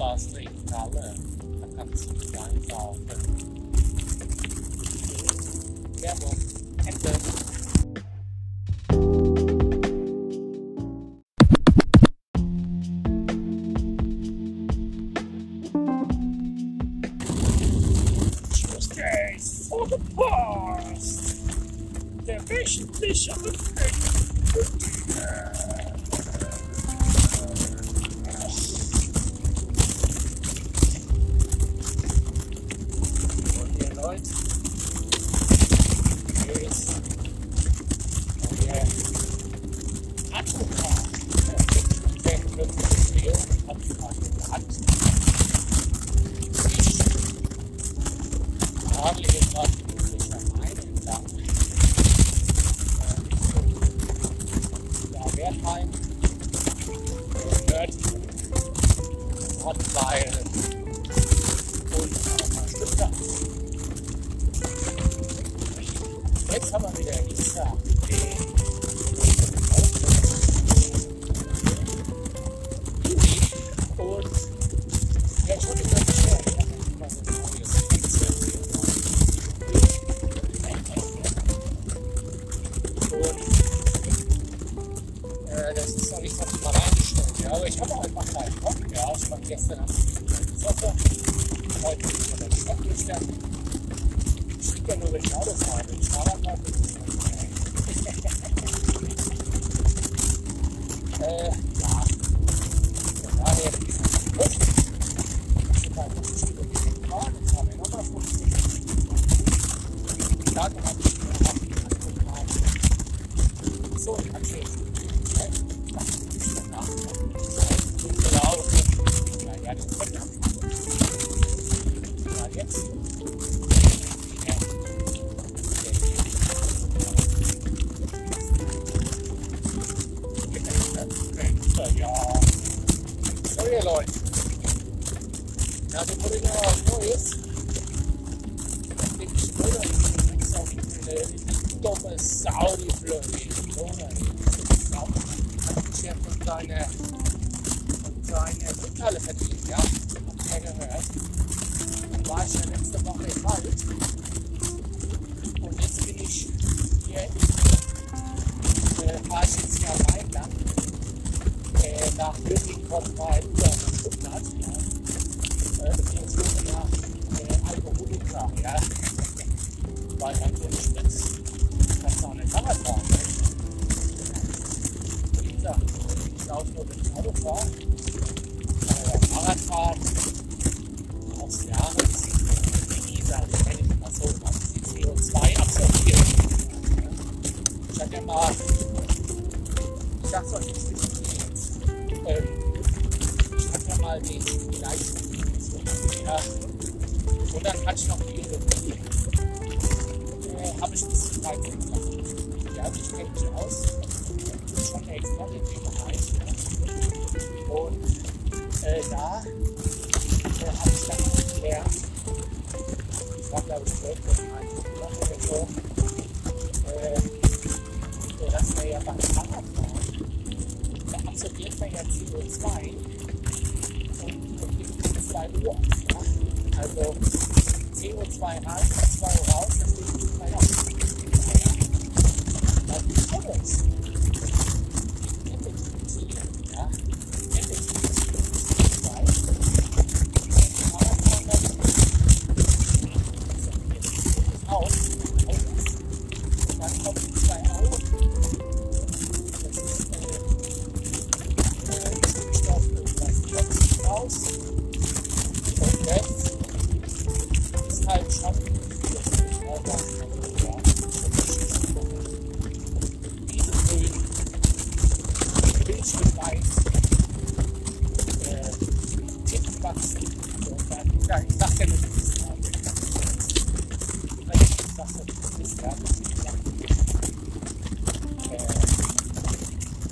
hingegangen? Lotus Regale. Da kannst du dich Gehört. Rottweil. Und Stuttgart. Jetzt haben wir wieder Und äh, das ist noch nicht mal. Ja, aber ich habe auch einfach keinen Bock. Ja, ich war gestern habe ich gesoffen. Heute bin der Stadt gestanden. Ich kriege ja nur, wenn ich Auto fahre. Wenn ich Fahrrad fahre, bin ich äh, ja. Von daher, gut. Ich habe 50 Kilometer gefahren. Jetzt haben wir nochmal 50. Dann habe ich mir auch angeguckt. So, okay. Auf eine dumme Sau, die Flöhe. Oder? Sau. Hat sich ja von seiner, von seiner Rückhalle verdient, ja. Habt ihr gehört. Dann war ich ja letzte Woche im Wald. Ähm, hatte ja mal die, die Leistung. Ja. Und dann hatte ich noch die Ironie. Äh, habe ich bisschen weit gemacht. Ja, ich kenne mich aus. Ich bin schon der Experte in dem Bereich. Ja. Und äh, da äh, habe ich dann auch gelernt, ich war glaube ich 12 oder so, äh, dass wir ja beim ja CO2 und, und gibt CO2 Uhr. Also CO2 rein, CO2 raus, das steht CO2 auf. Das ist Autos. Effektivieren, ja. Effektivieren CO2. Fahrradfahren, das ist auch Autos. Dann kommt Sache ja, dass ich dann, äh,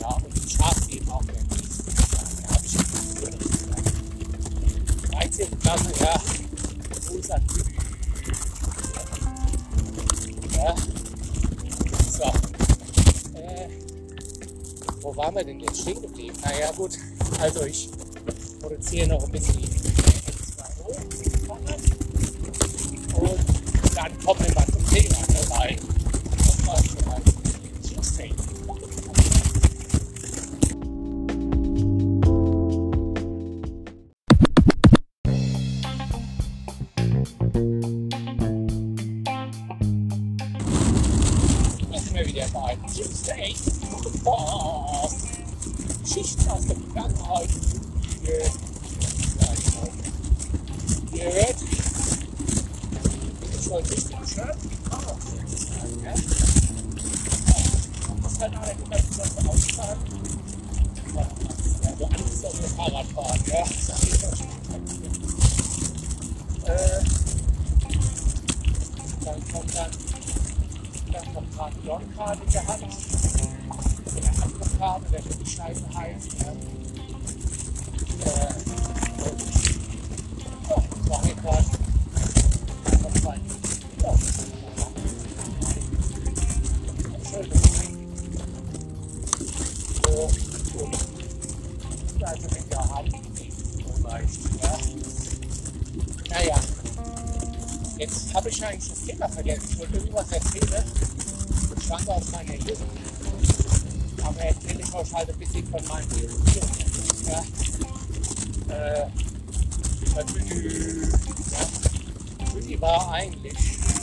ja, und die Schaf eben auch beim nächsten Da habe ich schon früher gesagt. 13. Klasse, ja, unser Typ. Ja, so. Äh, wo waren wir denn jetzt stehen geblieben? Naja, gut, also ich produziere noch ein bisschen und dann kommen Ihr hört, nicht im Shirt ja? Das halt auch nicht immer so ausfahren. Ja, so auf dem Fahrradfahren, ja. Das ist ja schon äh, Dann kommt dann, dann kommt gerade John-Card in der Hand. Oder andere Karte, der für die Scheiße heißt. Ja. Jetzt habe ich eigentlich das Thema vergessen. Ich wollte irgendwas erzählen. Ich stand aus meiner Jugend. Aber erzähle ich euch halt ein bisschen von meinem Leben. Äh, Büdi, ja. Büdi war eigentlich,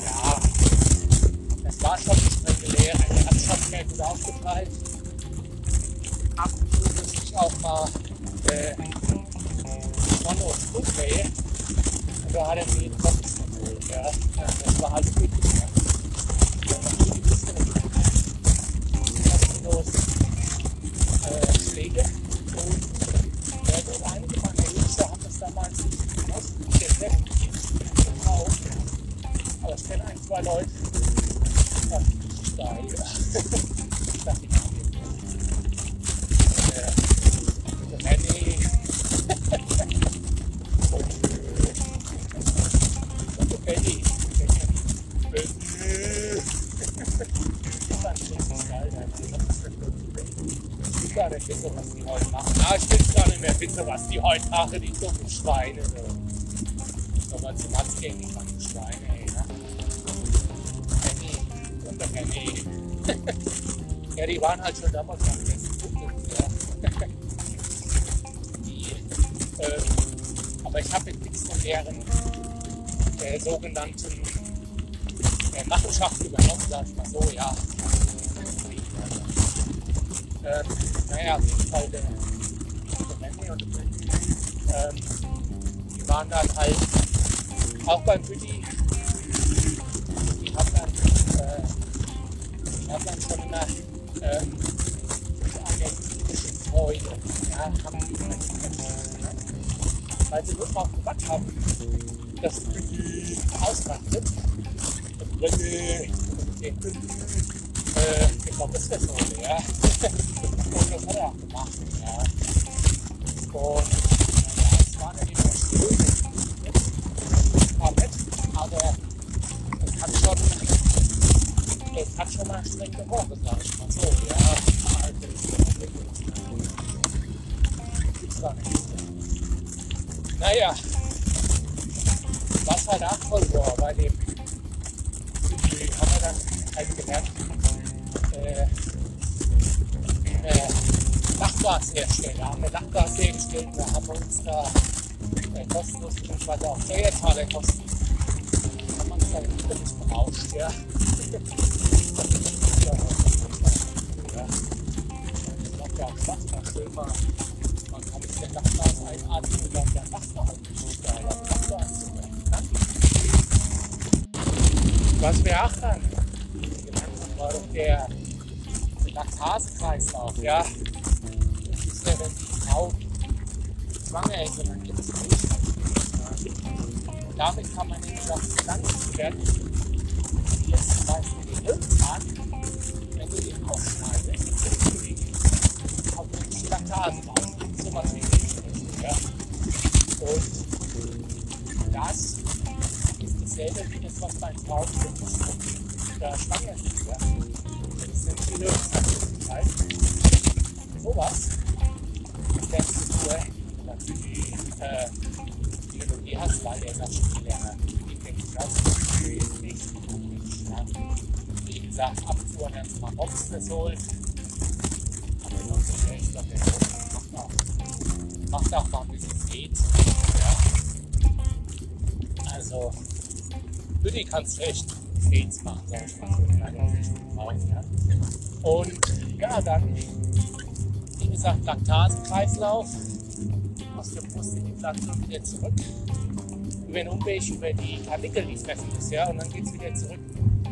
ja, das war schon strenge Lehrer. Der hat schon sehr gut aufgeteilt. Ab und zu musste ich auch mal äh, Sonne und Flugwege. Und da hat er mir den Kopf geholt. Ja. Ja, Das war halt ja. Ja, Fand ich gar nicht wissen, was die heute machen. Ja, ich will gar nicht mehr wissen, was die heute machen, die dummen Schweine. So. Aber zum Matzgängen, die ganzen Schweine, ey. Ne? Penny und der Penny. ja, die waren halt schon damals am besten ja. die, ähm, aber ich habe jetzt nichts von deren äh, sogenannten äh, Machenschaften übernommen, sag ich mal so, ja. Ähm, naja, auf jeden Fall der, der Manny und der Büdi, ähm, die waren dann halt auch beim Büdi. Die haben dann, äh, die haben dann schon immer ähm, eine Freude, ja, haben ne? weil sie nur drauf gewartet haben, dass Büdi ausrastet. Und Büdi, den Büdi, äh, das wäre so, ja. Und das hat er auch gemacht. Ja. Und naja, es war nicht immer schön. Es war nett, aber es hat schon, es hat schon mal streng gerochen, sag ich mal so. Ja, also. Naja, was halt auch voll war bei dem, die haben wir dann halt gelernt, äh, äh, Lachgashersteller, haben wir Lachgas hergestellt, da haben wir uns da äh, kostenlos bzw. auch Steuerzahlerkosten haben wir uns da nicht berauscht, ja. Das macht Spaß, mal schön mal, man kann mit der Lachgas einatmen und dann der macht man halt geil, Lachgas super, ne? Was wir auch haben, war doch der Laktasekreislauf, ja. Das ist ja, wenn die Frau schwanger ist dann gibt es. Ja. Und damit kann man nämlich auch Pflanzenwert, wie jetzt zum Beispiel den Hirnzahn, wenn du den aufschneidest, kriegst du die authentische Laktase raus. So was wie. Ja. Und das ist dasselbe wie das, was beim Frauen Hast, weil der länger. Ich denke, das ist nicht gut. Ja. Wie gesagt, ab und zu dann mal Boxenresol. Aber sonst ist der der macht auch, macht auch mal ein bisschen Skates. Ja. Also, für die kannst du echt Skates machen, sag ich mal so. Das. Und ja, dann, wie gesagt, Laktasekreislauf aus der Brust in die Plattform wieder zurück. Über den Umweg, über die Karnickel, die fressen das, ja, und dann geht es wieder zurück.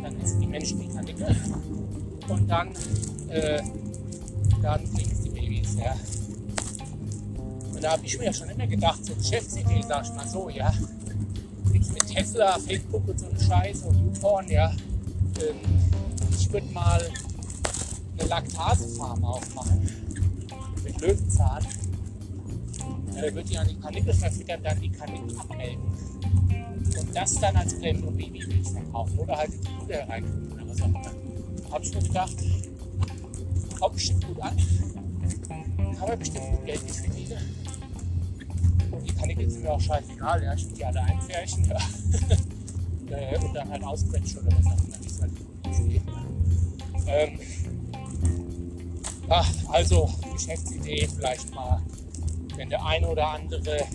Dann essen die Menschen die Karnickel. Und dann, äh, dann kriegen es die Babys, ja. Und da habe ich mir ja schon immer gedacht, so Geschäftsidee, sag ich mal so, ja. Nichts mit Tesla, Facebook und so eine Scheiße und YouPorn, ja. Ähm, ich würde mal eine Laktasefarm aufmachen mit Löwenzahn. Ja, da wird die an die Kanickel verfüttern, dann die Kanickel abmelden. Und das dann als Babymilch verkaufen oder halt in die Bude reintun oder was auch immer. Habe ich mir gedacht, kommt bestimmt gut an. Kann man bestimmt gut Geld nicht verdienen. Und die Kanickel sind mir auch scheißegal, ja. Ich will die alle einfärchen. Ja. Äh, und dann halt ausquetschen oder was auch immer. Das ist halt ähm, Ach, also Geschäftsidee vielleicht mal, wenn der eine oder andere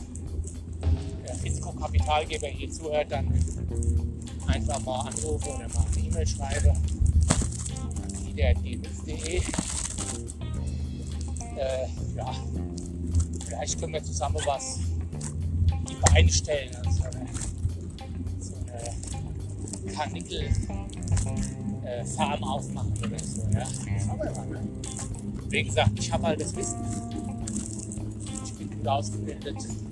der Risikokapitalgeber hier zuhört, dann einfach mal anrufen oder mal eine E-Mail schreiben die.de. Äh, ja, vielleicht können wir zusammen was die Beine stellen. Also eine, so eine Karnickel äh, aufmachen oder so. Ja. Wie gesagt, ich habe halt das Wissen. Ich bin gut ausgebildet äh.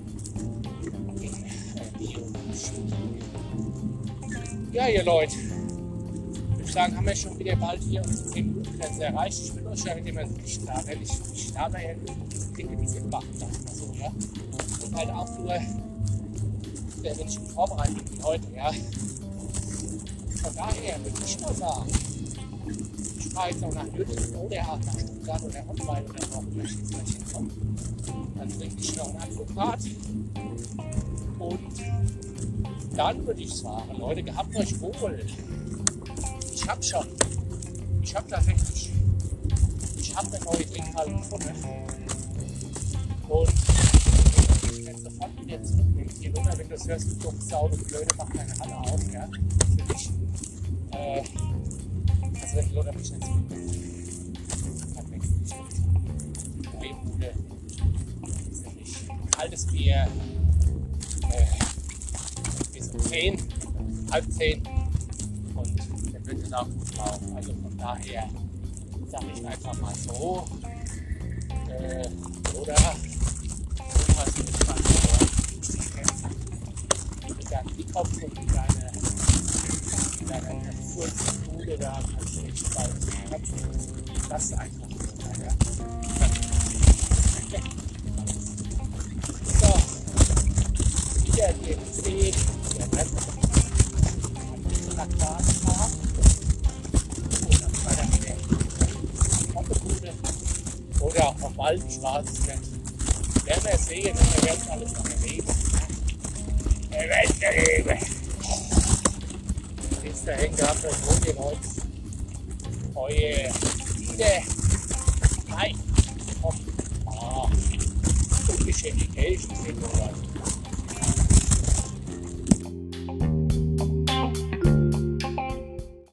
Ja, ihr Leute, ich würde sagen, haben wir schon wieder bald hier unsere 10 Minuten Grenze erreicht. Ich will euch ja immer so nicht labern. Ich, ich laber ja Dinge, die sind machen, sag ich mal so, ja. Und halt auch nur, wenn ich mich vorbereite wie heute, ja. Von daher würde ich mal sagen, ich fahre jetzt auch nach Nürnberg oder nach Stuttgart oder Hoffenheim oder wo auch immer ich jetzt gleich hinkomme. Dann trinke ich noch ein Advokat. Und dann würde ich sagen, Leute, gehabt euch wohl. Ich habe schon, ich habe tatsächlich, ich habe eine neue Trinkhalle gefunden. Und ich werde sofort wieder zurücknehmen. Hier runter, wenn du es hörst, du dumme Sau, du Blöde, mach deine Halle auf. Ja? Für dich. Äh, also wenn die Leute mich nicht zurücknehmen, dann wechsle ich Bude. Kaltes Bier. Bis um 10, halb 10. Und der wird es auch gut drauf. Also von daher sage ich einfach mal so. Äh, oder was mit dann die Kopf und die deine, deine Furzbude da kannst du echt bald Das ist einfach auf alten schwarzen werden wir sehen und wir werden alles noch erleben. Wir werden erleben. Dahin gehabt euch wohl, ihr Leute. Euer Ide. Nein. Komm. Ah. Ungeschickt Education sind oder